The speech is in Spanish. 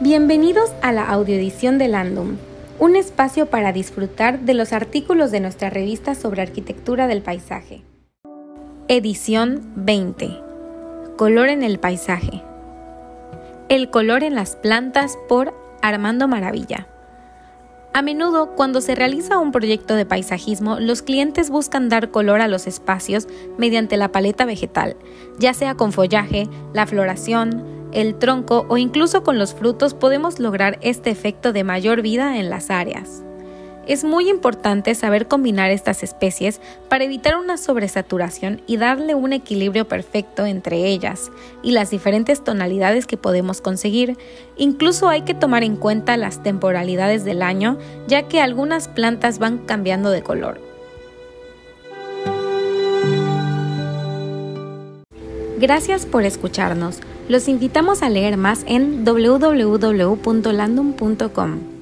Bienvenidos a la audioedición de Landum, un espacio para disfrutar de los artículos de nuestra revista sobre arquitectura del paisaje. Edición 20. Color en el paisaje. El color en las plantas por Armando Maravilla. A menudo, cuando se realiza un proyecto de paisajismo, los clientes buscan dar color a los espacios mediante la paleta vegetal, ya sea con follaje, la floración, el tronco o incluso con los frutos podemos lograr este efecto de mayor vida en las áreas. Es muy importante saber combinar estas especies para evitar una sobresaturación y darle un equilibrio perfecto entre ellas y las diferentes tonalidades que podemos conseguir. Incluso hay que tomar en cuenta las temporalidades del año, ya que algunas plantas van cambiando de color. Gracias por escucharnos. Los invitamos a leer más en www.landum.com.